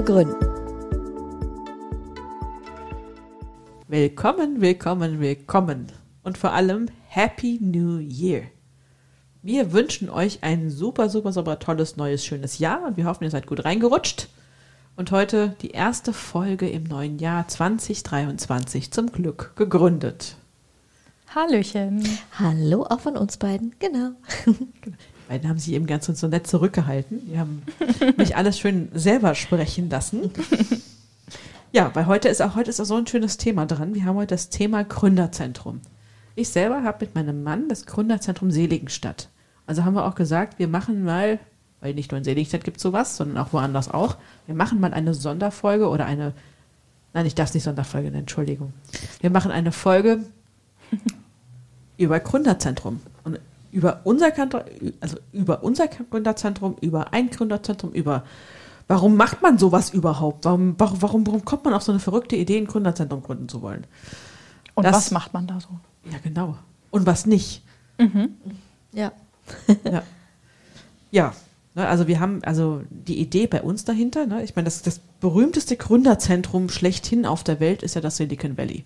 zu gründen. Willkommen, willkommen, willkommen. Und vor allem Happy New Year. Wir wünschen euch ein super, super, super tolles, neues, schönes Jahr und wir hoffen, ihr seid gut reingerutscht. Und heute die erste Folge im neuen Jahr 2023 zum Glück gegründet. Hallöchen. Hallo auch von uns beiden, genau. Beiden haben sich eben ganz so nett zurückgehalten. Die haben mich alles schön selber sprechen lassen. Ja, weil heute ist auch heute ist auch so ein schönes Thema dran. Wir haben heute das Thema Gründerzentrum. Ich selber habe mit meinem Mann das Gründerzentrum Seligenstadt. Also haben wir auch gesagt, wir machen mal, weil nicht nur in Seligenstadt gibt es sowas, sondern auch woanders auch, wir machen mal eine Sonderfolge oder eine, nein, ich darf es nicht Sonderfolge nennen, Entschuldigung. Wir machen eine Folge über Gründerzentrum über unser, also über unser Gründerzentrum, über ein Gründerzentrum, über warum macht man sowas überhaupt? Warum, warum, warum, kommt man auf so eine verrückte Idee, ein Gründerzentrum gründen zu wollen? Und Das- was macht man da so? Ja, genau. Und was nicht? Ja. Ja. Ja. Ne, also wir haben also die Idee bei uns dahinter, ne, ich meine, das, das berühmteste Gründerzentrum schlechthin auf der Welt ist ja das Silicon Valley.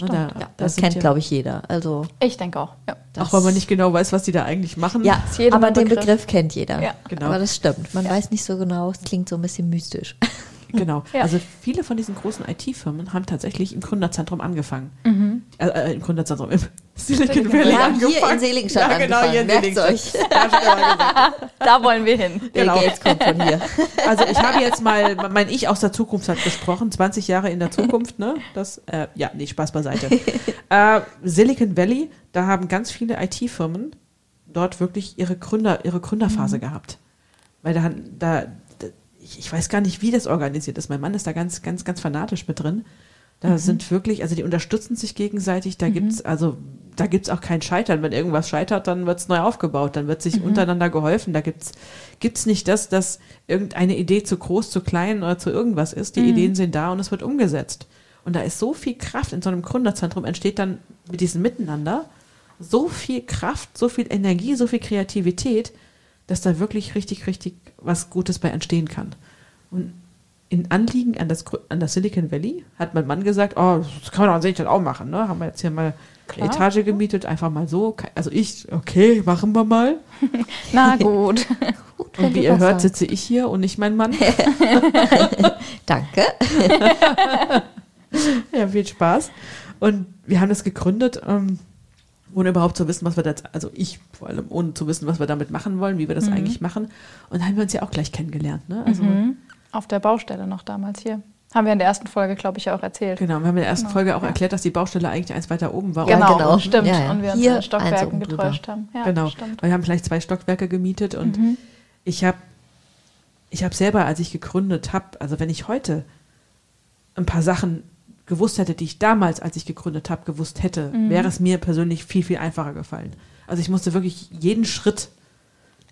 Ne, da- Ja, da das kennt, ja- glaube ich, jeder. Also, Ich denke auch. Ja. Auch wenn man nicht genau weiß, was die da eigentlich machen. ja, aber den Begriff. Begriff kennt jeder. Ja. Genau. Aber das stimmt. Man weiß nicht so genau, es klingt so ein bisschen mystisch. Genau. Ja. Also viele von diesen großen IT-Firmen haben tatsächlich im Gründerzentrum angefangen. Äh, äh, Im Gründerzentrum, im Silicon Valley Ja, angefangen. hier in Seligenstadt Ja, genau, angefangen. hier in euch. Immer gesagt. Da wollen wir hin. Bill Genau. Gates kommt von hier. Also ich habe jetzt mal, mein Ich aus der Zukunft hat gesprochen, 20 Jahre in der Zukunft, ne? Das, äh, ja, nee, Spaß beiseite. äh, Silicon Valley, da haben ganz viele IT-Firmen dort wirklich ihre Gründer, ihre Gründerphase gehabt. Weil da, da ich, ich weiß gar nicht, wie das organisiert ist. Mein Mann ist da ganz, ganz, ganz fanatisch mit drin. Da sind wirklich, also die unterstützen sich gegenseitig, da gibt's also, da gibt's auch kein Scheitern. Wenn irgendwas scheitert, dann wird's neu aufgebaut, dann wird sich untereinander geholfen. Da gibt's gibt's nicht das, dass irgendeine Idee zu groß, zu klein oder zu irgendwas ist. Die Ideen sind da und es wird umgesetzt. Und da ist so viel Kraft in so einem Gründerzentrum, entsteht dann mit diesem Miteinander so viel Kraft, so viel Energie, so viel Kreativität, dass da wirklich richtig, richtig was Gutes bei entstehen kann. Und in Anliegen an das, an das Silicon Valley hat mein Mann gesagt, oh, das kann man doch an Seligenstadt auch machen. Ne? Haben wir jetzt hier mal eine Klar. Etage gemietet, einfach mal so. Also ich, okay, machen wir mal. Na gut. Gut, Und wie ihr hört, sagst. sitze ich hier und nicht mein Mann. Danke. Ja, viel Spaß. Und wir haben das gegründet, ähm, ohne überhaupt zu wissen, was wir da, also ich vor allem, ohne zu wissen, was wir damit machen wollen, wie wir das eigentlich machen. Und da haben wir uns ja auch gleich kennengelernt. Ne? Also, Auf der Baustelle noch damals hier. Haben wir in der ersten Folge, glaube ich, ja auch erzählt. Genau, wir haben in der ersten Genau, Folge auch ja. erklärt, dass die Baustelle eigentlich eins weiter oben war. Genau, genau. stimmt. Ja, ja. Und wir uns Hier in Stockwerken getäuscht haben. Ja, genau. stimmt. Wir haben vielleicht zwei Stockwerke gemietet und ich habe ich habe selber, als ich gegründet habe, also wenn ich heute ein paar Sachen gewusst hätte, die ich damals, als ich gegründet habe, gewusst hätte, wäre es mir persönlich viel, viel einfacher gefallen. Also ich musste wirklich jeden Schritt,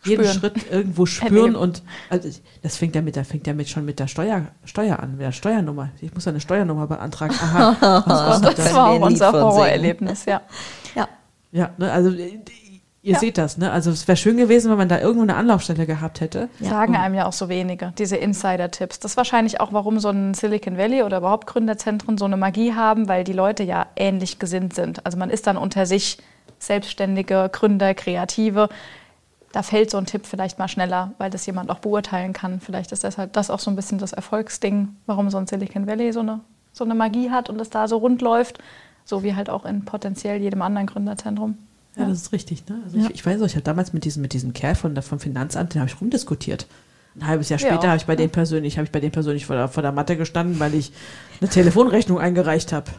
jeden Spüren. Schritt irgendwo spüren und also ich- das fängt ja mit, der fängt ja mit schon mit der Steuer, Steuer an, mit der Steuernummer. Ich muss eine Steuernummer beantragen. Aha, was Das das? war auch unser Horrorerlebnis, ja. Ja. Ja, ne, also äh, ihr Ja. seht das, ne? Also es wäre schön gewesen, wenn man da irgendwo eine Anlaufstelle gehabt hätte. Ja. Sagen einem ja auch so wenige, diese Insider-Tipps. Das ist wahrscheinlich auch, warum so ein Silicon Valley oder überhaupt Gründerzentren so eine Magie haben, weil die Leute ja ähnlich gesinnt sind. Also man ist dann unter sich Selbstständige, Gründer, Kreative. Da fällt so ein Tipp vielleicht mal schneller, weil das jemand auch beurteilen kann. Vielleicht ist deshalb das auch so ein bisschen das Erfolgsding, warum so ein Silicon Valley so eine, so eine Magie hat und es da so rund läuft. So wie halt auch in potenziell jedem anderen Gründerzentrum. Ja, das ist richtig. Ne? Also Ja. ich, ich weiß auch, ich habe damals mit diesem, mit diesem Kerl von, der- vom Finanzamt, den habe ich rumdiskutiert. Ein halbes Jahr Ja. später habe ich bei denen persönlich, habe ich bei denen persönlich vor der, vor der Matte gestanden, weil ich eine Telefonrechnung eingereicht habe.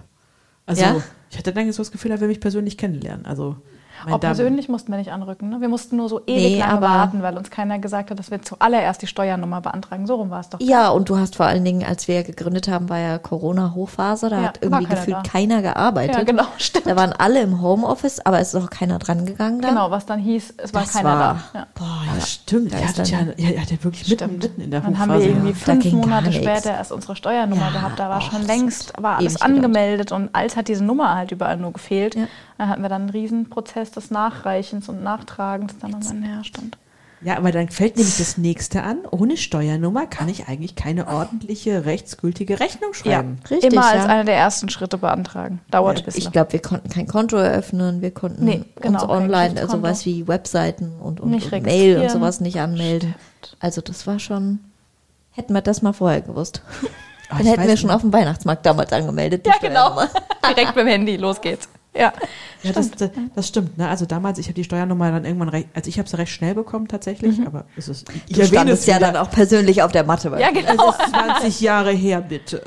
Also Ja? ich hatte dann so das Gefühl, er will mich persönlich kennenlernen. Also Meine Auch persönlich mussten wir nicht anrücken. Ne? Wir mussten nur so ewig Nee, lange warten, weil uns keiner gesagt hat, dass wir zuallererst die Steuernummer beantragen. So rum war es doch. Ja, und du hast vor allen Dingen, als wir gegründet haben, war ja Corona-Hochphase, da Ja, hat irgendwie keiner gefühlt da. keiner gearbeitet. Ja, genau, stimmt. Da waren alle im Homeoffice, aber es ist auch keiner dran gegangen dann. Genau, was dann hieß, es war Das keiner war- da. Ja. Boah, Ja, stimmt. Da Ihr hattet ja, dann- ihr hattet wirklich mitten, mitten in der Dann Hochphase. haben wir irgendwie Da fünf Monate später erst unsere Steuernummer Ja, gehabt. Da war oh, schon längst, war alles angemeldet und als hat diese Nummer halt überall nur gefehlt. Ja. Dann hatten wir dann einen Riesenprozess des Nachreichens und Nachtragens dann an meinen Herstand. Ja, aber dann fällt nämlich das nächste an. Ohne Steuernummer kann ich eigentlich keine ordentliche, rechtsgültige Rechnung schreiben. Richtig, Immer als ja. einer der ersten Schritte beantragen. Dauert ein bisschen. Ich glaube, wir konnten kein Konto eröffnen, wir konnten Nee, genau, uns online sowas wie Webseiten und, und, Nicht und Mail und sowas nicht anmelden. Also das war schon, hätten wir das mal vorher gewusst. Ah, Dann hätten wir schon nicht. auf dem Weihnachtsmarkt damals angemeldet. ja, genau. Direkt dem Handy, los geht's. Ja. Ja, das, das, das stimmt. Ne? Also damals, ich habe die Steuernummer dann irgendwann recht, also ich habe sie recht schnell bekommen tatsächlich, aber es ist, ich Du erwähne standest es ja wieder. dann auch persönlich auf der Matte. ja, genau. Es ist 20 Jahre her, bitte.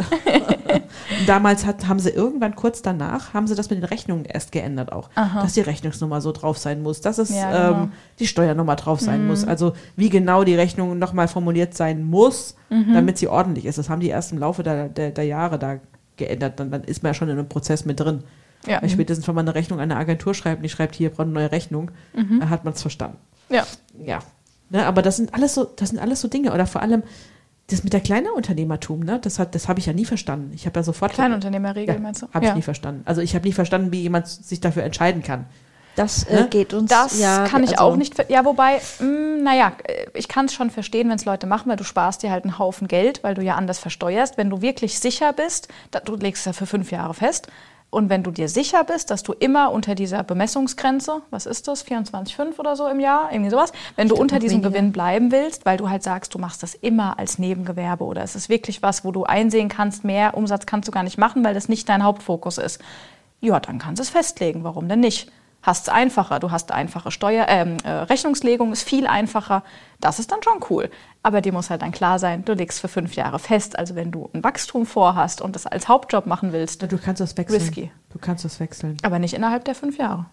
Damals hat, haben sie irgendwann kurz danach, haben sie das mit den Rechnungen erst geändert auch. Dass die Rechnungsnummer so drauf sein muss, dass es Ja, genau. ähm, die Steuernummer drauf sein muss. Also wie genau die Rechnung nochmal formuliert sein muss, damit sie ordentlich ist. Das haben die erst im Laufe der, der, der Jahre da geändert. Dann, dann ist man ja schon in einem Prozess mit drin. Ja. Weil spätestens, wenn man eine Rechnung an eine Agentur schreibt und die schreibt, hier braucht eine neue Rechnung, dann hat man es verstanden. ja. Ja. Ne, aber das sind alles so, das sind alles so Dinge. Oder vor allem das mit der Kleinunternehmertum, ne? Das hat, das habe ich ja nie verstanden. Ich habe ja sofort. Kleinunternehmerregel, ja, meinst du? Habe ja. ich nie verstanden. Also ich habe nie verstanden, wie jemand sich dafür entscheiden kann. Das äh, Ne? geht uns Das ja. kann ich also, auch nicht. Ja, wobei, mh, naja, äh, ich kann es schon verstehen, wenn es Leute machen, weil du sparst dir halt einen Haufen Geld, weil du ja anders versteuerst. Wenn du wirklich sicher bist, da, du legst ja für fünf Jahre fest. Und wenn du dir sicher bist, dass du immer unter dieser Bemessungsgrenze, was ist das, 24,5 oder so im Jahr, irgendwie sowas, wenn du glaub, unter diesem weniger. Gewinn bleiben willst, weil du halt sagst, du machst das immer als Nebengewerbe oder es ist wirklich was, wo du einsehen kannst, mehr Umsatz kannst du gar nicht machen, weil das nicht dein Hauptfokus ist. Ja, dann kannst du es festlegen. Warum denn nicht? Hast es einfacher. Du hast einfache Steuer, ähm, äh, Rechnungslegung ist viel einfacher. Das ist dann schon cool. Aber dir muss halt dann klar sein, du legst für fünf Jahre fest. Also wenn du ein Wachstum vorhast und das als Hauptjob machen willst, Du kannst das wechseln. Risky. Du kannst das wechseln. aber nicht innerhalb der fünf Jahre.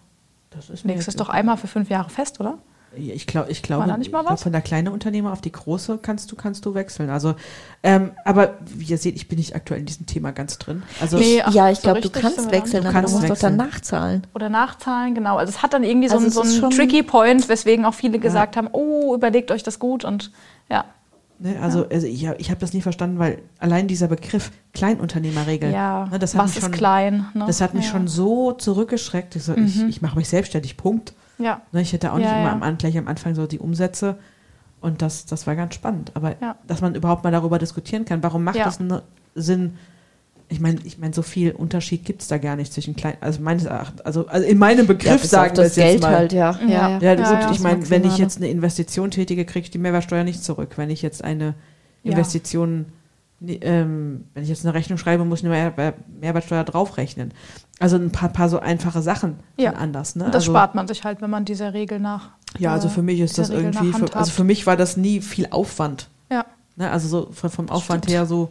Das ist Du legst es doch einmal für fünf Jahre fest, oder? Ja, Ich, glaub, ich glaube, glaub, von der kleinen Unternehmer auf die große kannst du, kannst du wechseln. Also, ähm, aber wie ihr seht, ich bin nicht aktuell in diesem Thema ganz drin. Also, Nee, ach, ja, ich so glaube, du kannst sind wir da wechseln, nicht. aber Du du musst kannst doch dann wechseln. nachzahlen. Oder nachzahlen, genau. Also es hat dann irgendwie so Also einen, so einen tricky Point, weswegen auch viele gesagt haben, oh, überlegt euch das gut und ja. ne, also, also ich, ich habe das nie verstanden, weil allein dieser Begriff Kleinunternehmerregel, Ja, ne, das hat was mich ist schon, klein? Ne? Das hat mich ja. schon so zurückgeschreckt. Ich, so, ich, ich mache mich selbstständig, Punkt. Ja. Ne, ich hätte auch nicht Ja, immer ja. am, An- gleich am Anfang so die Umsätze. Und das, das war ganz spannend. Aber Ja. dass man überhaupt mal darüber diskutieren kann, warum macht Ja. das einen Sinn? Ich meine, ich meine, so viel Unterschied gibt es da gar nicht zwischen kleinen, also meines Erachtens, also, also in meinem Begriff bis sagen wir das es jetzt Geld mal. halt, ja. Ja. ja, Ja, Ja, gut, ja, ich meine, wenn ich jetzt eine Investition tätige, kriege ich die Mehrwertsteuer nicht zurück. Wenn ich jetzt eine Ja. Investition, ähm, wenn ich jetzt eine Rechnung schreibe, muss ich eine Mehr Mehrwertsteuer draufrechnen. Also ein paar, paar so einfache Sachen Ja. sind anders. Ne? Und das also, spart man sich halt, wenn man dieser Regel nach. Ja, also äh, für mich ist das Regel irgendwie, für, also für mich war das nie viel Aufwand. Ja, Ne? Also so von, vom Aufwand stimmt. her so,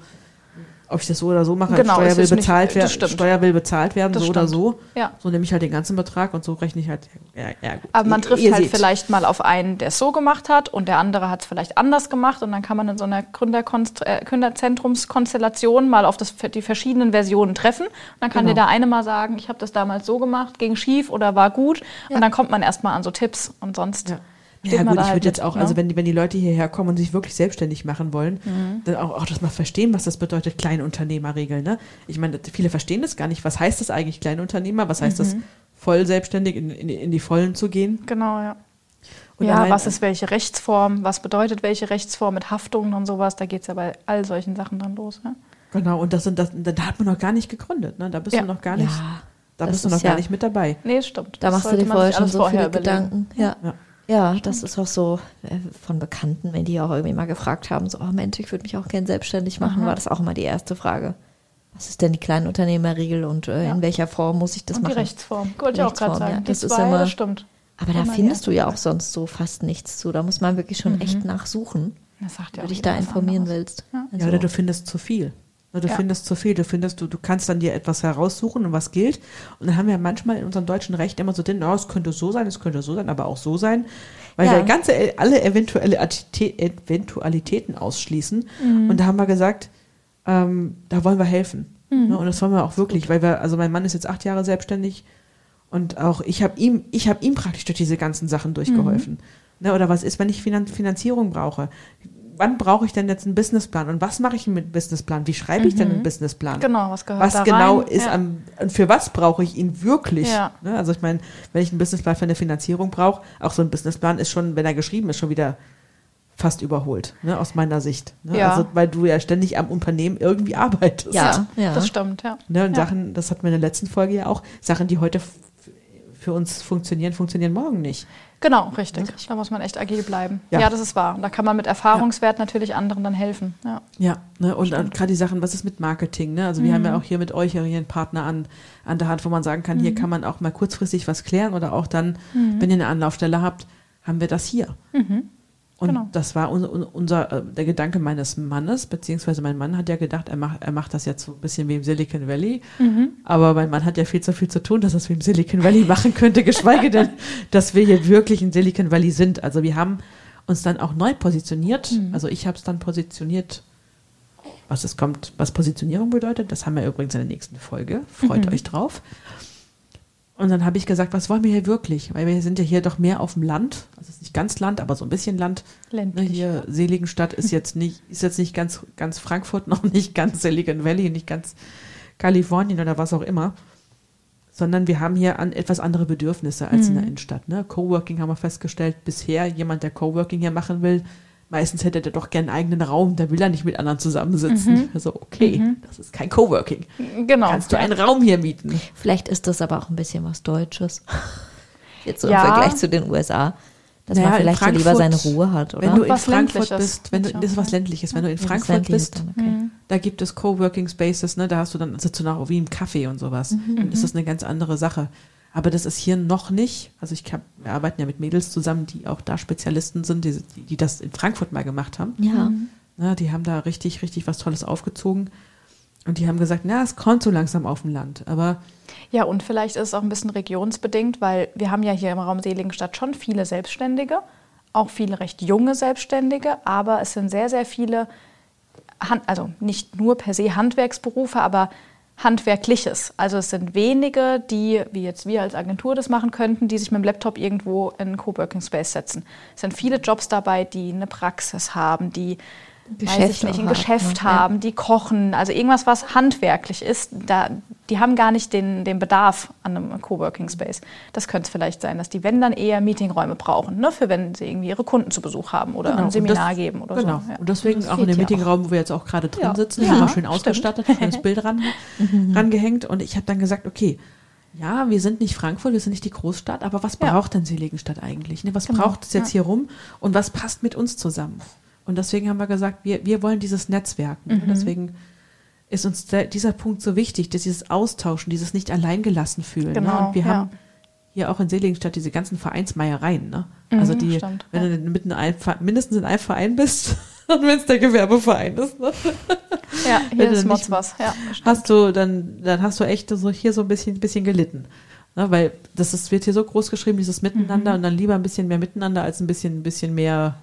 ob ich das so oder so mache, Genau, Steuer, will nicht- bezahlt das werden. Steuer will bezahlt werden, Das so oder stimmt. so. ja. So nehme ich halt den ganzen Betrag und so rechne ich halt. Ja, ja, gut. Aber man Ihr- trifft ihr halt seht. vielleicht mal auf einen, der es so gemacht hat und der andere hat es vielleicht anders gemacht und dann kann man in so einer äh, Gründerzentrumskonstellation mal auf das, die verschiedenen Versionen treffen und dann kann Genau. dir der eine mal sagen, ich habe das damals so gemacht, ging schief oder war gut und dann kommt man erstmal an so Tipps und sonst Ja. Steht Ja gut, ich halt würde jetzt mit, auch, ne? also wenn die, wenn die Leute hierher kommen und sich wirklich selbstständig machen wollen, Mhm. dann auch, auch das mal verstehen, was das bedeutet, Kleinunternehmerregel. Ne? Ich meine, viele verstehen das gar nicht. Was heißt das eigentlich, Kleinunternehmer? Was heißt Mhm. das, voll selbstständig in, in, in die Vollen zu gehen? Genau, ja. Und ja, allein- was ist welche Rechtsform, was bedeutet welche Rechtsform mit Haftungen und sowas, da geht es ja bei all solchen Sachen dann los. Ne? Genau, und das, sind, das, da hat man noch gar nicht gegründet. Ne? Da bist Ja. du noch gar nicht, Ja, da das bist du noch gar ja- nicht mit dabei. Nee, stimmt. Da Das machst du sollte dir man vorher sich schon alles so vorher viele überlegen. Gedanken. Ja. Ja. Das ist auch so äh, von Bekannten, wenn die auch irgendwie mal gefragt haben, so, oh Mensch, ich würde mich auch gern selbstständig machen, war das auch immer die erste Frage. Was ist denn die Kleinunternehmerregel und äh, Ja. in welcher Form muss ich das Und die machen? Rechtsform, wollte ich auch gerade sagen. ja, die das ist zwei, immer- das stimmt. Aber da Immer die findest du ja auch sonst so fast nichts zu. Da muss man wirklich schon echt nachsuchen, Das sagt ja wenn du dich da anderes. willst. Ja. Ja, oder du findest zu viel. Ne, Du Ja. findest zu viel, du findest, du, du kannst dann dir etwas heraussuchen und was gilt. Und dann haben wir manchmal in unserem deutschen Recht immer so drin, oh, es könnte so sein, es könnte so sein, aber auch so sein. Weil Ja. wir ganze, alle eventuelle Eventualitäten ausschließen. Mhm. Und da haben wir gesagt, ähm, da wollen wir helfen. Mhm. Ne, und das wollen wir auch wirklich, weil wir, also mein Mann ist jetzt acht Jahre selbstständig und auch ich habe ihm, ich habe ihm praktisch durch diese ganzen Sachen durchgeholfen. Mhm. Ne, oder was ist, wenn ich Finan Finanzierung brauche? Wann brauche ich denn jetzt einen Businessplan? Und was mache ich mit einem Businessplan? Wie schreibe ich denn einen Businessplan? Genau, was gehört was da genau rein? ist ja. am, und für was brauche ich ihn wirklich? Ja. Ne? Also ich meine, wenn ich einen Businessplan für eine Finanzierung brauche, auch so ein Businessplan ist schon, wenn er geschrieben ist, schon wieder fast überholt, ne? aus meiner Sicht. Ne? Ja. Also weil du ja ständig am Unternehmen irgendwie arbeitest. Ja, ja. Das stimmt, ja. Ne? Und Ja. Sachen, das hatten wir in der letzten Folge ja auch, Sachen, die heute für uns funktionieren, funktionieren morgen nicht. Genau, richtig. Da muss man echt agil bleiben. Ja. Ja, das ist wahr. Und da kann man mit Erfahrungswert natürlich anderen dann helfen. Ja. Ja, ne, und gerade die Sachen, was ist mit Marketing? Ne? Also wir Mhm. haben ja auch hier mit euch ja hier einen Partner an, an der Hand, wo man sagen kann, Mhm. hier kann man auch mal kurzfristig was klären oder auch dann, wenn ihr eine Anlaufstelle habt, haben wir das hier. Und Genau. das war un, un, unser, äh, der Gedanke meines Mannes, beziehungsweise mein Mann hat ja gedacht, er macht, er macht das jetzt so ein bisschen wie im Silicon Valley. Aber mein Mann hat ja viel zu viel zu tun, dass er es wie im Silicon Valley machen könnte, geschweige denn, dass wir hier wirklich in Silicon Valley sind. Also wir haben uns dann auch neu positioniert. Also ich habe es dann positioniert, was es kommt, was Positionierung bedeutet. Das haben wir übrigens in der nächsten Folge. Freut euch drauf. Und dann habe ich gesagt, was wollen wir hier wirklich? Weil wir sind ja hier doch mehr auf dem Land. Also es ist nicht ganz Land, aber so ein bisschen Land. Ne, Ländlich. hier Seligenstadt ist jetzt nicht, ist jetzt nicht ganz, ganz Frankfurt, noch nicht ganz Silicon Valley, nicht ganz Kalifornien oder was auch immer. Sondern wir haben hier an etwas andere Bedürfnisse als in der Innenstadt. Ne? Coworking haben wir festgestellt, bisher jemand, der Coworking hier machen will, meistens hätte der doch gern einen eigenen Raum, der will er nicht mit anderen zusammensitzen. Also okay, das ist kein Coworking. Genau. Kannst du einen Raum hier mieten? Vielleicht ist das aber auch ein bisschen was Deutsches. Jetzt so Ja. im Vergleich zu den USA. Dass Naja, man vielleicht lieber seine Ruhe hat, oder? Wenn du in Was Frankfurt bist, wenn du, das ist was Ländliches, wenn du in Frankfurt bist, dann okay. da gibt es Coworking Spaces, ne, da hast du dann, sitzt du noch wie im Café und sowas. Dann ist das eine ganz andere Sache. Aber das ist hier noch nicht, also ich hab, wir arbeiten ja mit Mädels zusammen, die auch da Spezialisten sind, die, die, das in Frankfurt mal gemacht haben. Ja. Ne, die haben da richtig, richtig was Tolles aufgezogen. Und die haben gesagt, na, es kommt so langsam auf dem Land. Aber Ja, und vielleicht ist es auch ein bisschen regionsbedingt, weil wir haben ja hier im Raum Seligenstadt schon viele Selbstständige, auch viele recht junge Selbstständige, aber es sind sehr, sehr viele, Hand, also nicht nur per se Handwerksberufe, aber Handwerkliches. Also es sind wenige, die, wie jetzt wir als Agentur das machen könnten, die sich mit dem Laptop irgendwo in einen Coworking Space setzen. Es sind viele Jobs dabei, die eine Praxis haben, die weiß Geschäft ich nicht, ein haben, Geschäft ne? Ja. haben, die kochen, also irgendwas, was handwerklich ist, da, die haben gar nicht den, den Bedarf an einem Coworking Space. Das könnte es vielleicht sein, dass die, wenn dann eher Meetingräume brauchen, ne, für wenn sie irgendwie ihre Kunden zu Besuch haben oder Genau, ein Seminar das- geben oder genau. so. Ja. Und deswegen Das auch in dem ja Meetingraum, wo wir jetzt auch gerade drin Ja. sitzen, Ja, immer schön stimmt. ausgestattet, schönes Bild ran, rangehängt. Und ich habe dann gesagt, okay, ja, wir sind nicht Frankfurt, wir sind nicht die Großstadt, aber was Ja. braucht denn Seligenstadt eigentlich? Ne? Was Genau, braucht es jetzt ja. hier rum und was passt mit uns zusammen? Und deswegen haben wir gesagt, wir, wir wollen dieses Netzwerk. Mhm. Ne? Deswegen ist uns der, dieser Punkt so wichtig, dass dieses Austauschen, dieses nicht alleingelassen fühlen. ne? Genau, Und wir ja. haben hier auch in Seligenstadt diese ganzen Vereinsmeiereien. Ne? Also Mhm, die, stimmt, wenn du mitten ein, mindestens in einem Verein bist und wenn es der Gewerbeverein ist, ne? ja, hier ist Mods was. Ja, hast du dann, dann hast du echt so hier so ein bisschen, bisschen gelitten. Ne? Weil das ist, wird hier so groß geschrieben, dieses Miteinander und dann lieber ein bisschen mehr Miteinander als ein bisschen, ein bisschen mehr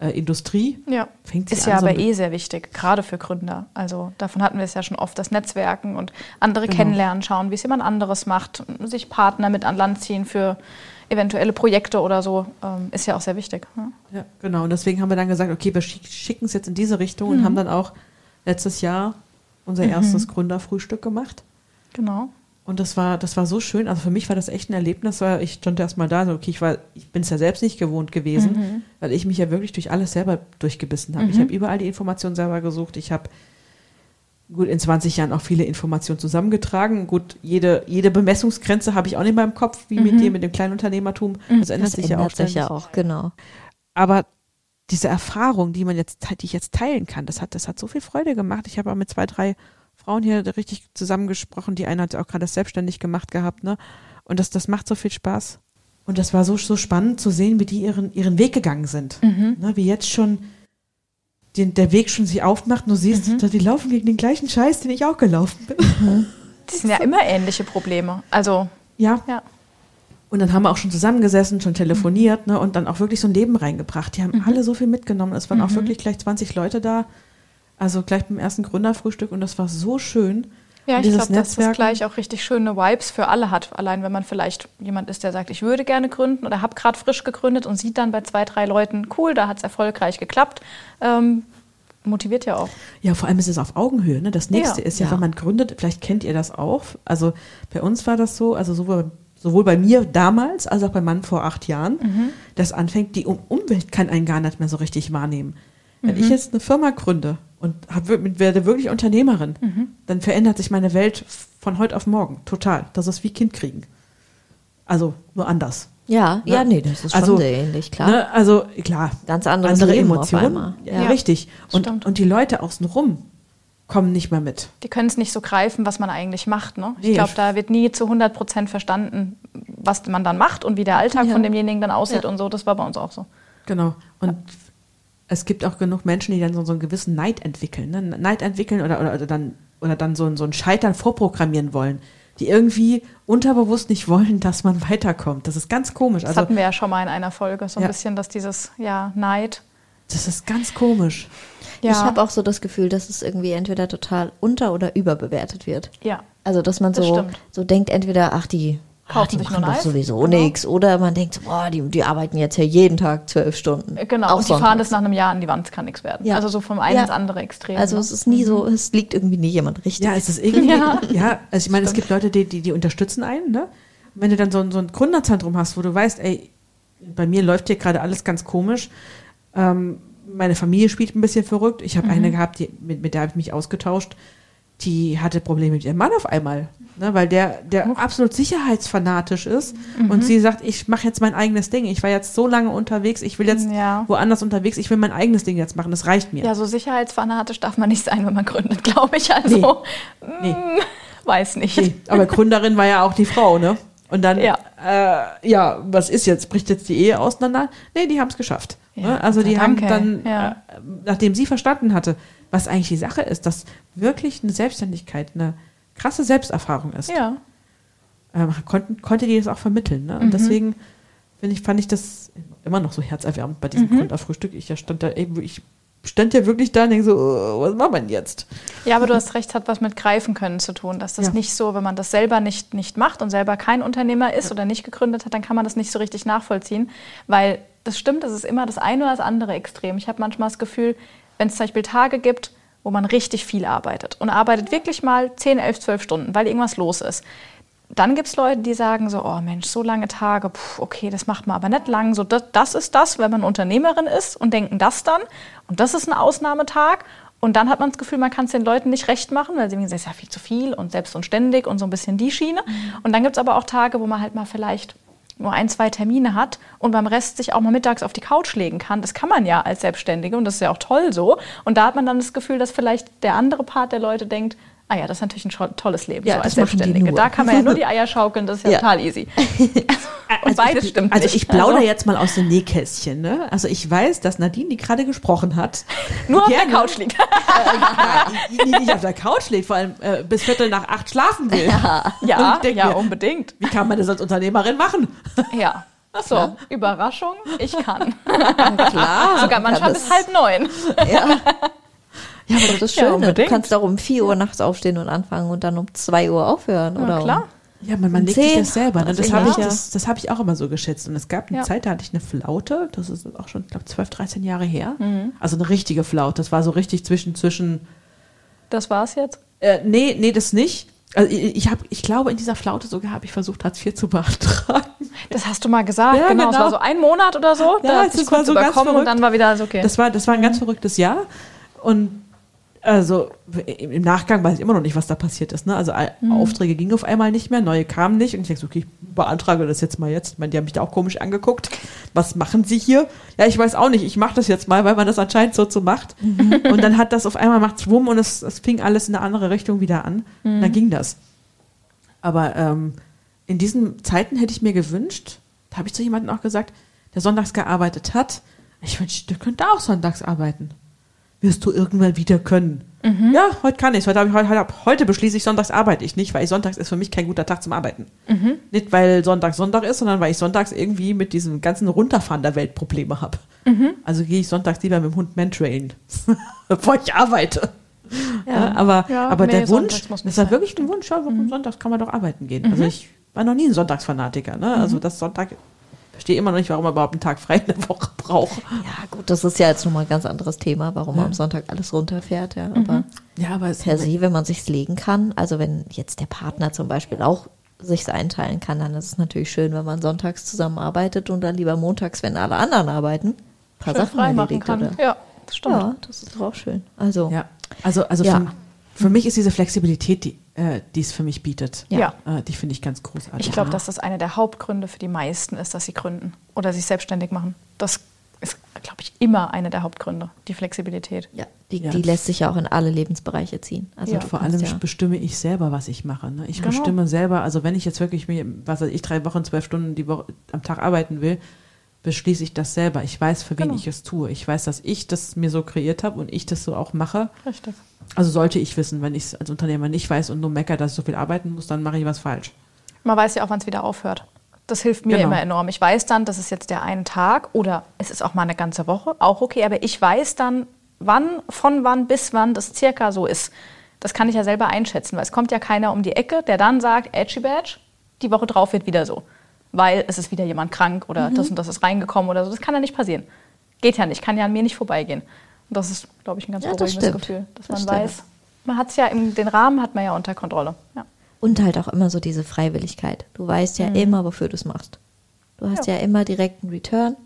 äh, Industrie. ja. Fängt Ist ja so aber ein- eh sehr wichtig, gerade für Gründer. Also davon hatten wir es ja schon oft, das Netzwerken und andere Genau. kennenlernen, schauen, wie es jemand anderes macht, sich Partner mit an Land ziehen für eventuelle Projekte oder so, ähm, ist ja auch sehr wichtig. ne? Ja, genau. Und deswegen haben wir dann gesagt, okay, wir schick- schicken es jetzt in diese Richtung und haben dann auch letztes Jahr unser erstes Gründerfrühstück gemacht. Genau. Und das war, das war so schön. Also für mich war das echt ein Erlebnis, weil ich stand erst mal da, so, okay, ich war, ich bin es ja selbst nicht gewohnt gewesen, weil ich mich ja wirklich durch alles selber durchgebissen habe. Ich habe überall die Informationen selber gesucht. Ich habe gut in 20 Jahren auch viele Informationen zusammengetragen. Gut, jede, jede Bemessungsgrenze habe ich auch nicht mehr im Kopf, wie mit dir, mit dem Kleinunternehmertum. Das ändert Das sich ja auch ändert sich ja auch, genau. Aber diese Erfahrung, die man jetzt, die ich jetzt teilen kann, das hat, das hat so viel Freude gemacht. Ich habe auch mit zwei, drei Frauen hier richtig zusammengesprochen. Die eine hat auch gerade das selbstständig gemacht gehabt, ne? Und das, das macht so viel Spaß. Und das war so, so spannend zu sehen, wie die ihren, ihren Weg gegangen sind. Ne? Wie jetzt schon den, der Weg schon sich aufmacht und du siehst, Mhm. dass die laufen gegen den gleichen Scheiß, den ich auch gelaufen bin. Das sind ja immer ähnliche Probleme. Also, Ja. ja. Und dann haben wir auch schon zusammengesessen, schon telefoniert, ne, und dann auch wirklich so ein Leben reingebracht. Die haben alle so viel mitgenommen. Es waren auch wirklich gleich 20 Leute da. Also gleich beim ersten Gründerfrühstück und das war so schön. Ja, ich glaube, dass das gleich auch richtig schöne Vibes für alle hat. Allein wenn man vielleicht jemand ist, der sagt, ich würde gerne gründen oder habe gerade frisch gegründet und sieht dann bei zwei, drei Leuten, cool, da hat es erfolgreich geklappt. Ähm, motiviert ja auch. Ja, vor allem ist es auf Augenhöhe. Ne? Das nächste Ja. ist ja, Ja. wenn man gründet, vielleicht kennt ihr das auch. Also bei uns war das so, also sowohl, sowohl bei mir damals als auch bei Mann vor acht Jahren, Mhm. das anfängt, die um Umwelt kann einen gar nicht mehr so richtig wahrnehmen. Wenn Mhm. ich jetzt eine Firma gründe und hab, werde wirklich Unternehmerin, Mhm. dann verändert sich meine Welt von heute auf morgen total. Das ist wie Kind kriegen. Also nur anders. Ja, ja, nee, das ist schon Also, sehr ähnlich, klar. Ne? Also klar, Ganz anderes andere Leben auf Emotionen. einmal. Ja, Ja, richtig. Und, stimmt. und die Leute außenrum kommen nicht mehr mit. Die können es nicht so greifen, was man eigentlich macht. Ne? Ich Nee. glaube, da wird nie zu 100 Prozent verstanden, was man dann macht und wie der Alltag Ja. von demjenigen dann aussieht Ja. und so. Das war bei uns auch so. Genau. Und es gibt auch genug Menschen, die dann so, so einen gewissen Neid entwickeln. Ne? Neid entwickeln oder, oder, oder dann, oder dann so, ein- so ein Scheitern vorprogrammieren wollen. Die irgendwie unterbewusst nicht wollen, dass man weiterkommt. Das ist ganz komisch. Das Also, hatten wir ja schon mal in einer Folge, so ein Ja. bisschen, dass dieses ja, Neid. das ist ganz komisch. Ja, Ich habe auch so das Gefühl, dass es irgendwie entweder total unter- oder überbewertet wird. ja. Also, dass man Das so, stimmt. so denkt, entweder, ach, die, ach, Kaufen die sich machen doch Eis. sowieso Genau. nichts. Oder man denkt, so, boah, die, die arbeiten jetzt ja jeden Tag zwölf Stunden. Genau, Auch und die fahren das sonntags. nach einem Jahr an die Wand, kann nichts werden. Ja. Also so vom einen Ja. ins andere Extrem. Also, ne? es ist nie so, es liegt irgendwie nie jemand richtig. Ja, es ist irgendwie, ja, Ja. also ich meine, es gibt Leute, die, die, die unterstützen einen, ne? Und wenn du dann so, ein- so ein Gründerzentrum hast, wo du weißt, ey, bei mir läuft hier gerade alles ganz komisch, ähm, meine Familie spielt ein bisschen verrückt, ich habe Mhm. eine gehabt, die, mit, mit der habe ich mich ausgetauscht, die hatte Probleme mit ihrem Mann auf einmal, ne? weil der, der absolut sicherheitsfanatisch ist Mhm. und sie sagt, ich mache jetzt mein eigenes Ding, ich war jetzt so lange unterwegs, ich will jetzt Ja. woanders unterwegs, ich will mein eigenes Ding jetzt machen, das reicht mir. ja, so sicherheitsfanatisch darf man nicht sein, wenn man gründet, glaube ich. Also, Nee. mm, weiß nicht. Nee, aber Gründerin war ja auch die Frau, ne? Und dann, Ja. äh, ja, was ist jetzt? Bricht jetzt die Ehe auseinander? Nee, die haben es geschafft. Ja, ne? Also Gott die sei haben dann. Ja. äh, nachdem sie verstanden hatte, was eigentlich die Sache ist, dass wirklich eine Selbstständigkeit eine krasse Selbsterfahrung ist, Ja. ähm, konnten, konnte die das auch vermitteln. Ne? Und Mhm. deswegen ich, fand ich das immer noch so herzerwärmend bei diesem Mhm. Gründerfrühstück. Ich ja stand da, ey, ich stand ja wirklich da und denke so, oh, was macht man jetzt? Ja, aber du hast recht, hat was mit greifen können zu tun. Dass das Ja. nicht so, wenn man das selber nicht, nicht macht und selber kein Unternehmer ist oder nicht gegründet hat, dann kann man das nicht so richtig nachvollziehen. Weil das stimmt, es ist immer das eine oder das andere Extrem. Ich habe manchmal das Gefühl, wenn es zum Beispiel Tage gibt, wo man richtig viel arbeitet und arbeitet wirklich mal 10, 11, 12 Stunden, weil irgendwas los ist. Dann gibt es Leute, die sagen so, oh Mensch, so lange Tage, puh, okay, das macht man aber nicht lang. So, das, das ist das, wenn man Unternehmerin ist und denken das dann. Und das ist ein Ausnahmetag. Und dann hat man das Gefühl, man kann es den Leuten nicht recht machen, weil sie denken, das ist ja viel zu viel und selbst und ständig und so ein bisschen die Schiene. Und dann gibt es aber auch Tage, wo man halt mal vielleicht nur ein, zwei Termine hat und beim Rest sich auch mal mittags auf die Couch legen kann. Das kann man ja als Selbstständige und das ist ja auch toll so. Und da hat man dann das Gefühl, dass vielleicht der andere Part der Leute denkt, ah ja, das ist natürlich ein tolles Leben Ja, so als Selbstständige. Da kann man ja nur die Eier schaukeln, das ist ja, Ja. total easy. Und Also beides ich, stimmt Also nicht. ich plaudere Also- jetzt mal aus dem Nähkästchen. Ne? Also ich weiß, dass Nadine, die gerade gesprochen hat, Nur auf der Couch liegt. die, die nicht auf der Couch liegt, vor allem äh, bis Viertel nach acht schlafen will. Ja, ja, mir, unbedingt. Wie kann man das als Unternehmerin machen? Ja. So, Überraschung, ich kann. Klar. Sogar manchmal bis halb neun. Ja. Ja, aber das ist Ja, schön. du unbedingt. kannst auch um 4 Uhr nachts aufstehen und anfangen und dann um 2 Uhr aufhören. Ja, oder klar. Ja, man, man Um legt sich das selber. Ne? Also Das habe ich, ja. das, das hab ich auch immer so geschätzt. Und es gab eine Ja. Zeit, da hatte ich eine Flaute. Das ist auch schon, ich glaube, 12, 13 Jahre her. Mhm. Also eine richtige Flaute. Das war so richtig zwischen, zwischen Das war's jetzt. Äh, nee, nee, das nicht. Also ich, ich, hab, ich glaube, in dieser Flaute sogar habe ich versucht, Hartz IV zu beantragen. Das hast du mal gesagt. Ja, genau. Es genau. war so ein Monat oder so. Ja, da hat das war so ganz überkommen und verrückt. dann war wieder alles okay. Das war, das war ein ganz verrücktes Jahr. Und also im Nachgang weiß ich immer noch nicht, was da passiert ist. Ne? Also Mhm. Aufträge gingen auf einmal nicht mehr, neue kamen nicht. Und ich denke so, okay, ich beantrage das jetzt mal jetzt. Ich meine, die haben mich da auch komisch angeguckt. Was machen sie hier? Ja, ich weiß auch nicht. Ich mache das jetzt mal, weil man das anscheinend so so macht. Mhm. Und dann hat das auf einmal macht Schwumm und es, es fing alles in eine andere Richtung wieder an. Und Mhm. dann ging das. Aber ähm, in diesen Zeiten hätte ich mir gewünscht, da habe ich zu jemandem auch gesagt, der sonntags gearbeitet hat, ich wünschte, der könnte auch sonntags arbeiten. Wirst du irgendwann wieder können. Ja, heute kann ich heute, ich heute, heute, heute beschließe ich, sonntags arbeite ich nicht, weil ich sonntags ist für mich kein guter Tag zum Arbeiten. Nicht, weil Sonntag Sonntag ist, sondern weil ich sonntags irgendwie mit diesem ganzen Runterfahren der Welt Probleme habe. Also gehe ich sonntags lieber mit dem Hund Mantrain, bevor ich arbeite. Ja, aber Ja, aber der Wunsch, das ja sein. wirklich ein Wunsch, ja, sonntags kann man doch arbeiten gehen. Also ich war noch nie ein Sonntagsfanatiker. Ne? Also das Sonntag, verstehe immer noch nicht, warum man überhaupt einen Tag frei in der Woche braucht. Ja, gut, das ist ja jetzt nochmal ein ganz anderes Thema, warum Ja. man am Sonntag alles runterfährt, ja. Aber Ja, aber per se, wenn man sich's legen kann, also wenn jetzt der Partner zum Beispiel auch sich's einteilen kann, dann ist es natürlich schön, wenn man sonntags zusammenarbeitet und dann lieber montags, wenn alle anderen arbeiten, ein paar Schön Sachen frei machen kann. Oder? Ja, das stimmt. Ja, das ist doch auch schön. Also, Ja, also, also Ja. Für, für mich ist diese Flexibilität, die äh, die es für mich bietet, Ja. äh, die finde ich ganz großartig. Ich glaube, dass das einer der Hauptgründe für die meisten ist, dass sie gründen oder sich selbstständig machen. Das ist, glaube ich, immer einer der Hauptgründe, die Flexibilität. ja, die, Ja. die lässt sich ja auch in alle Lebensbereiche ziehen. Also Ja. Vor allem ja, bestimme ich selber, was ich mache. Ne? Ich Genau. bestimme selber, also wenn ich jetzt wirklich mir, was weiß ich, drei Wochen, zwölf Stunden die Woche am Tag arbeiten will, beschließe ich das selber. Ich weiß, für wen Genau. ich es tue. Ich weiß, dass ich das mir so kreiert habe und ich das so auch mache. Richtig. Also sollte ich wissen, wenn ich es als Unternehmer nicht weiß und nur meckere, dass ich so viel arbeiten muss, dann mache ich was falsch. Man weiß ja auch, wann es wieder aufhört. Das hilft mir Genau. immer enorm. Ich weiß dann, das ist jetzt der eine Tag oder es ist auch mal eine ganze Woche, auch okay, aber ich weiß dann, wann, von wann bis wann das circa so ist. Das kann ich ja selber einschätzen, weil es kommt ja keiner um die Ecke, der dann sagt, Edgy Badge, die Woche drauf wird wieder so. Weil es ist wieder jemand krank oder das und das ist reingekommen oder so. Das kann ja nicht passieren. Geht ja nicht, kann ja an mir nicht vorbeigehen. Und das ist, glaube ich, ein ganz Ja, das beruhigendes stimmt. Gefühl, dass Das man stimmt. weiß, man hat es ja, im, den Rahmen hat man ja unter Kontrolle. Ja. Und halt auch immer so diese Freiwilligkeit. Du weißt ja immer, wofür du es machst. Du hast Ja. ja. immer direkt einen Return.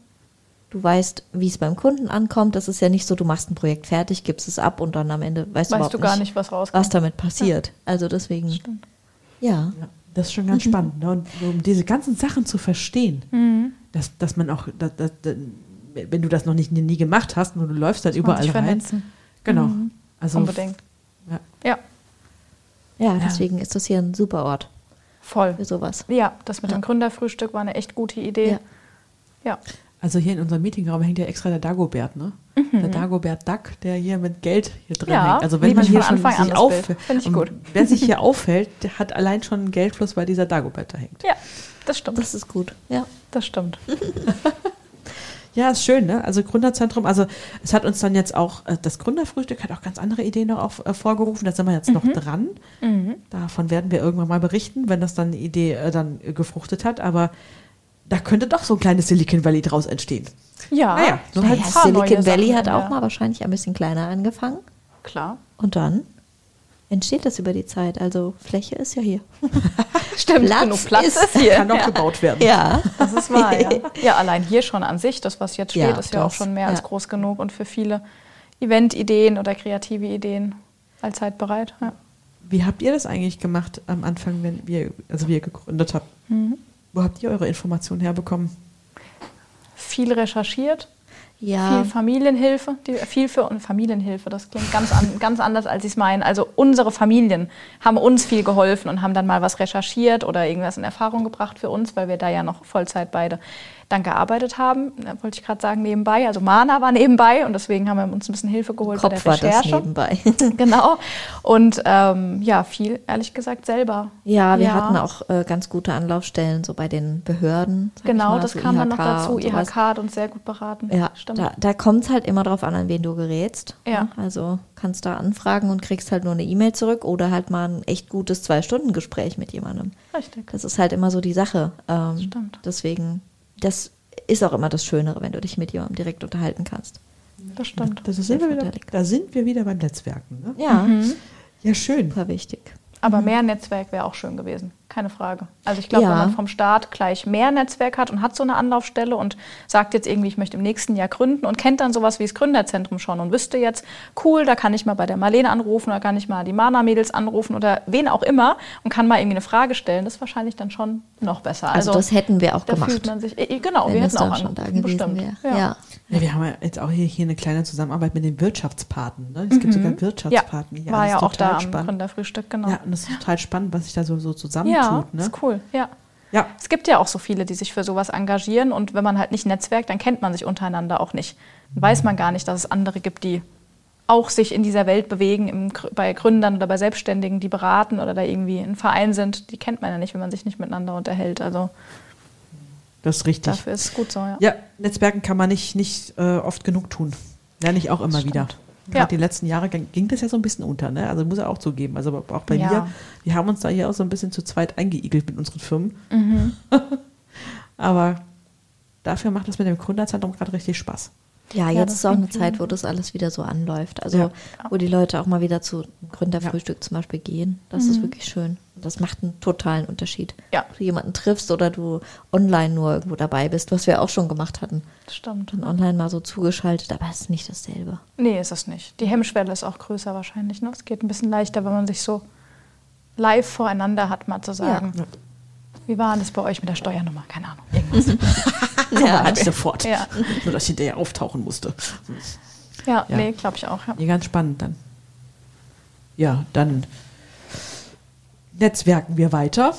Du weißt, wie es beim Kunden ankommt. Das ist ja nicht so, du machst ein Projekt fertig, gibst es ab und dann am Ende weißt, du Weißt überhaupt du gar nicht, was rauskommt. was damit passiert. Also deswegen, ja. Ja, das ist schon ganz spannend. Ne? Und um diese ganzen Sachen zu verstehen, dass, dass man auch, dass, dass, wenn du das noch nicht nie gemacht hast, nur du läufst halt überall rein. vernetzen. Genau. Also, Unbedingt. Ja. Ja, Ja, deswegen ist das hier ein super Ort voll. für sowas. Ja, das mit Ja. dem Gründerfrühstück war eine echt gute Idee. Ja. Also hier in unserem Meetingraum hängt ja extra der Dagobert, ne? Der Dagobert Duck, der hier mit Geld hier drin Mhm. Ja, hängt. Also wenn man hier schon sich das auffällt, wer sich hier auffällt, der hat allein schon einen Geldfluss, weil dieser Dagobert da hängt. Ja, das stimmt. Das, Das ist gut. Ja. stimmt. Ja, ist schön, ne? Also Gründerzentrum, also es hat uns dann jetzt auch, äh, das Gründerfrühstück hat auch ganz andere Ideen noch auf, äh, vorgerufen, da sind wir jetzt noch dran. Davon werden wir irgendwann mal berichten, wenn das dann eine Idee äh, dann gefruchtet hat, aber da könnte doch so ein kleines Silicon Valley draus entstehen. Ja, Naja, so so halt Ja, Silicon Valley Sachen hat auch der- mal wahrscheinlich ein bisschen kleiner angefangen. Klar. Und dann entsteht das über die Zeit. Also Fläche ist ja hier. Stimmt, Platz genug Platz ist- ist, hier. Kann noch ja. gebaut werden. Ja. Das ist wahr, ja. ja, allein hier schon an sich, das, was jetzt steht, Ja, ist ja auch schon mehr als ja. groß genug und für viele Event-Ideen oder kreative Ideen allzeit bereit. Ja. Wie habt ihr das eigentlich gemacht am Anfang, wenn wir, also wie ihr gegründet habt? Wo habt ihr eure Informationen herbekommen? Viel recherchiert, Ja. viel Familienhilfe, die, viel für und Familienhilfe, das klingt ganz, an, ganz anders, als ich es meine. Also unsere Familien haben uns viel geholfen und haben dann mal was recherchiert oder irgendwas in Erfahrung gebracht für uns, weil wir da ja noch Vollzeit beide dann gearbeitet haben. Da wollte ich gerade sagen, nebenbei. Also Mana war nebenbei und deswegen haben wir uns ein bisschen Hilfe geholt Kopf bei der war das Recherche. nebenbei. genau. Und ähm, ja, viel, ehrlich gesagt, selber. Ja, wir hatten auch äh, ganz gute Anlaufstellen, so bei den Behörden. Genau, mal, das so kam dann noch IHK dazu. und. IHK hat uns sehr gut beraten. Ja, stimmt. da, da kommt es halt immer drauf an, an wen du gerätst. Ja. Also kannst da anfragen und kriegst halt nur eine E-Mail zurück oder halt mal ein echt gutes Zwei-Stunden-Gespräch mit jemandem. Richtig. Das ist halt immer so die Sache. Ähm, Stimmt. Deswegen, das ist auch immer das Schönere, wenn du dich mit jemandem direkt unterhalten kannst. Das stimmt. Das sind wir wieder, da sind wir wieder beim Netzwerken. Ne? Ja, Ja, schön. super wichtig. Aber mehr Netzwerk wäre auch schön gewesen. Keine Frage. Also ich glaube, Ja. wenn man vom Start gleich mehr Netzwerk hat und hat so eine Anlaufstelle und sagt jetzt irgendwie, ich möchte im nächsten Jahr gründen und kennt dann sowas wie das Gründerzentrum schon und wüsste jetzt, cool, da kann ich mal bei der Marlene anrufen oder kann ich mal die Mana-Mädels anrufen oder wen auch immer und kann mal irgendwie eine Frage stellen, das ist wahrscheinlich dann schon noch besser. Also, das hätten wir auch da gemacht. fühlt man sich, äh, genau, wenn wir es hätten auch schon an- da gewesen bestimmt. wäre. Ja. Ja. Ja, wir haben ja jetzt auch hier, hier eine kleine Zusammenarbeit mit den Wirtschaftspaten. Ne? Es gibt sogar Ja, Wirtschaftspaten. war ja das ist auch da total am spannend. Gründerfrühstück, genau. Ja, und das ist total spannend, was sich da so, so zusammentut. Ja, ne? ist cool, ja. Ja, Es gibt ja auch so viele, die sich für sowas engagieren und wenn man halt nicht netzwerkt, dann kennt man sich untereinander auch nicht. Dann weiß man gar nicht, dass es andere gibt, die auch sich in dieser Welt bewegen, im, bei Gründern oder bei Selbstständigen, die beraten oder da irgendwie ein Verein sind, die kennt man ja nicht, wenn man sich nicht miteinander unterhält. Also Das ist richtig. dafür ist es gut so, ja. Ja, Netzwerken kann man nicht, nicht äh, oft genug tun. Lerne ich auch immer wieder. Ja. die letzten Jahre ging ging das ja so ein bisschen unter, ne? Also muss er auch zugeben. Also auch bei Ja. mir, wir haben uns da hier auch so ein bisschen zu zweit eingeigelt mit unseren Firmen. Mhm. Aber dafür macht das mit dem Gründerzentrum gerade richtig Spaß. Ja, Ja, jetzt das ist auch eine Zeit, wo das alles wieder so anläuft. Also Ja. wo die Leute auch mal wieder zu Gründerfrühstück zum Beispiel gehen. Das ist wirklich schön. Und das macht einen totalen Unterschied. Ja. Ob du jemanden triffst oder du online nur irgendwo dabei bist, was wir auch schon gemacht hatten. Das stimmt. Dann online mal so zugeschaltet, aber es ist nicht dasselbe. Nee, ist es nicht. Die Hemmschwelle ist auch größer wahrscheinlich. Ne? Es geht ein bisschen leichter, wenn man sich so live voreinander hat, mal zu sagen. Ja. Wie war das bei euch mit der Steuernummer? Keine Ahnung. Irgendwas. Ja, ich sofort. Ja. Nur, dass ich hinterher auftauchen musste. ja, Ja. nee, glaube ich auch. Ja. Nee, ganz spannend dann. Ja, dann netzwerken wir weiter.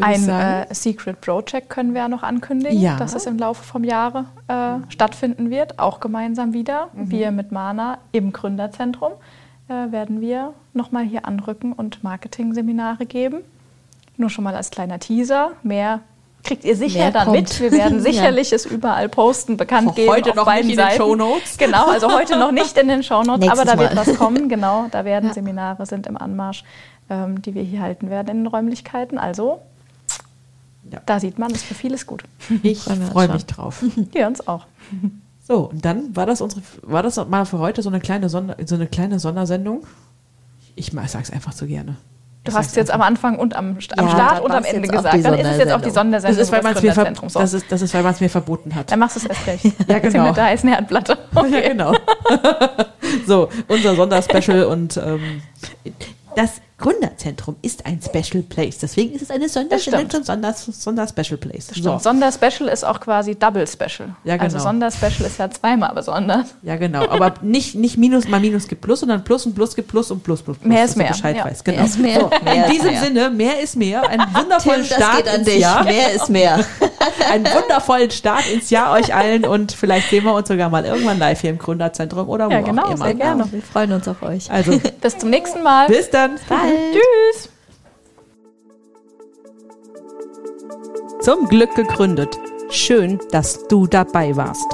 Ein äh, Secret Project können wir ja noch ankündigen, Ja. dass es im Laufe vom Jahre äh, stattfinden wird, auch gemeinsam wieder. Mhm. Wir mit Mana im Gründerzentrum äh, werden wir nochmal hier anrücken und Marketing-Seminare geben. Nur schon mal als kleiner Teaser. Mehr kriegt ihr sicher Mehr dann kommt. mit. Wir werden Ja. sicherlich es überall posten, bekannt Auch geben. heute auf noch beiden nicht in den Seiten. Shownotes. Genau, also heute noch nicht in den Shownotes, aber Nächstes da wird Mal. was kommen. Genau, da werden Ja. Seminare sind im Anmarsch, ähm, die wir hier halten werden in den Räumlichkeiten. Also Ja. da sieht man, es ist für vieles gut. Ich freue mich drauf. Wir uns auch. So, und dann war das unsere, war das mal für heute so eine kleine Sonder, so eine kleine Sondersendung. Ich ma- sag's einfach so gerne. Du Ich hast jetzt am. Anfang und am, am Ja, Start und am Ende gesagt. Dann ist es jetzt auch die Das Sondersendung. ist, weil man das es mir, ver. So. das ist, das ist, weil man es mir verboten hat. Dann machst du es erst recht. Ja, genau. Mit der heißen Herdplatte. Ja, genau. so, unser Sonderspecial und ähm, das Gründerzentrum ist ein Special Place. Deswegen ist es eine Sondersendung stimmt. zum Sonder, Sonderspecial Place. Stimmt. Sonderspecial ist auch quasi Double Special. Ja, Also genau. Sonderspecial ist ja zweimal besonders. Ja, genau. Aber nicht, nicht Minus mal Minus gibt Plus, sondern Plus und Plus gibt Plus und Plus plus plus. Mehr ist mehr. Bescheid Ja. weiß. Genau. Mehr ist mehr. So, Mehr in diesem mehr. Sinne, mehr ist mehr. Einen wundervollen Tim, das Start geht an ins dich. Jahr. Mehr ist mehr. Einen wundervollen Start ins Jahr euch allen und vielleicht sehen wir uns sogar mal irgendwann live hier im Gründerzentrum oder wo Ja, genau, auch immer. sehr gerne. Wir freuen uns auf euch. Also, Bis zum nächsten Mal. bis dann. Tschüss. Zum Glück gegründet. Schön, dass du dabei warst.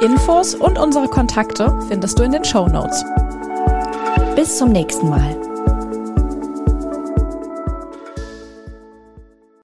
Infos und unsere Kontakte findest du in den Show Notes. Bis zum nächsten Mal.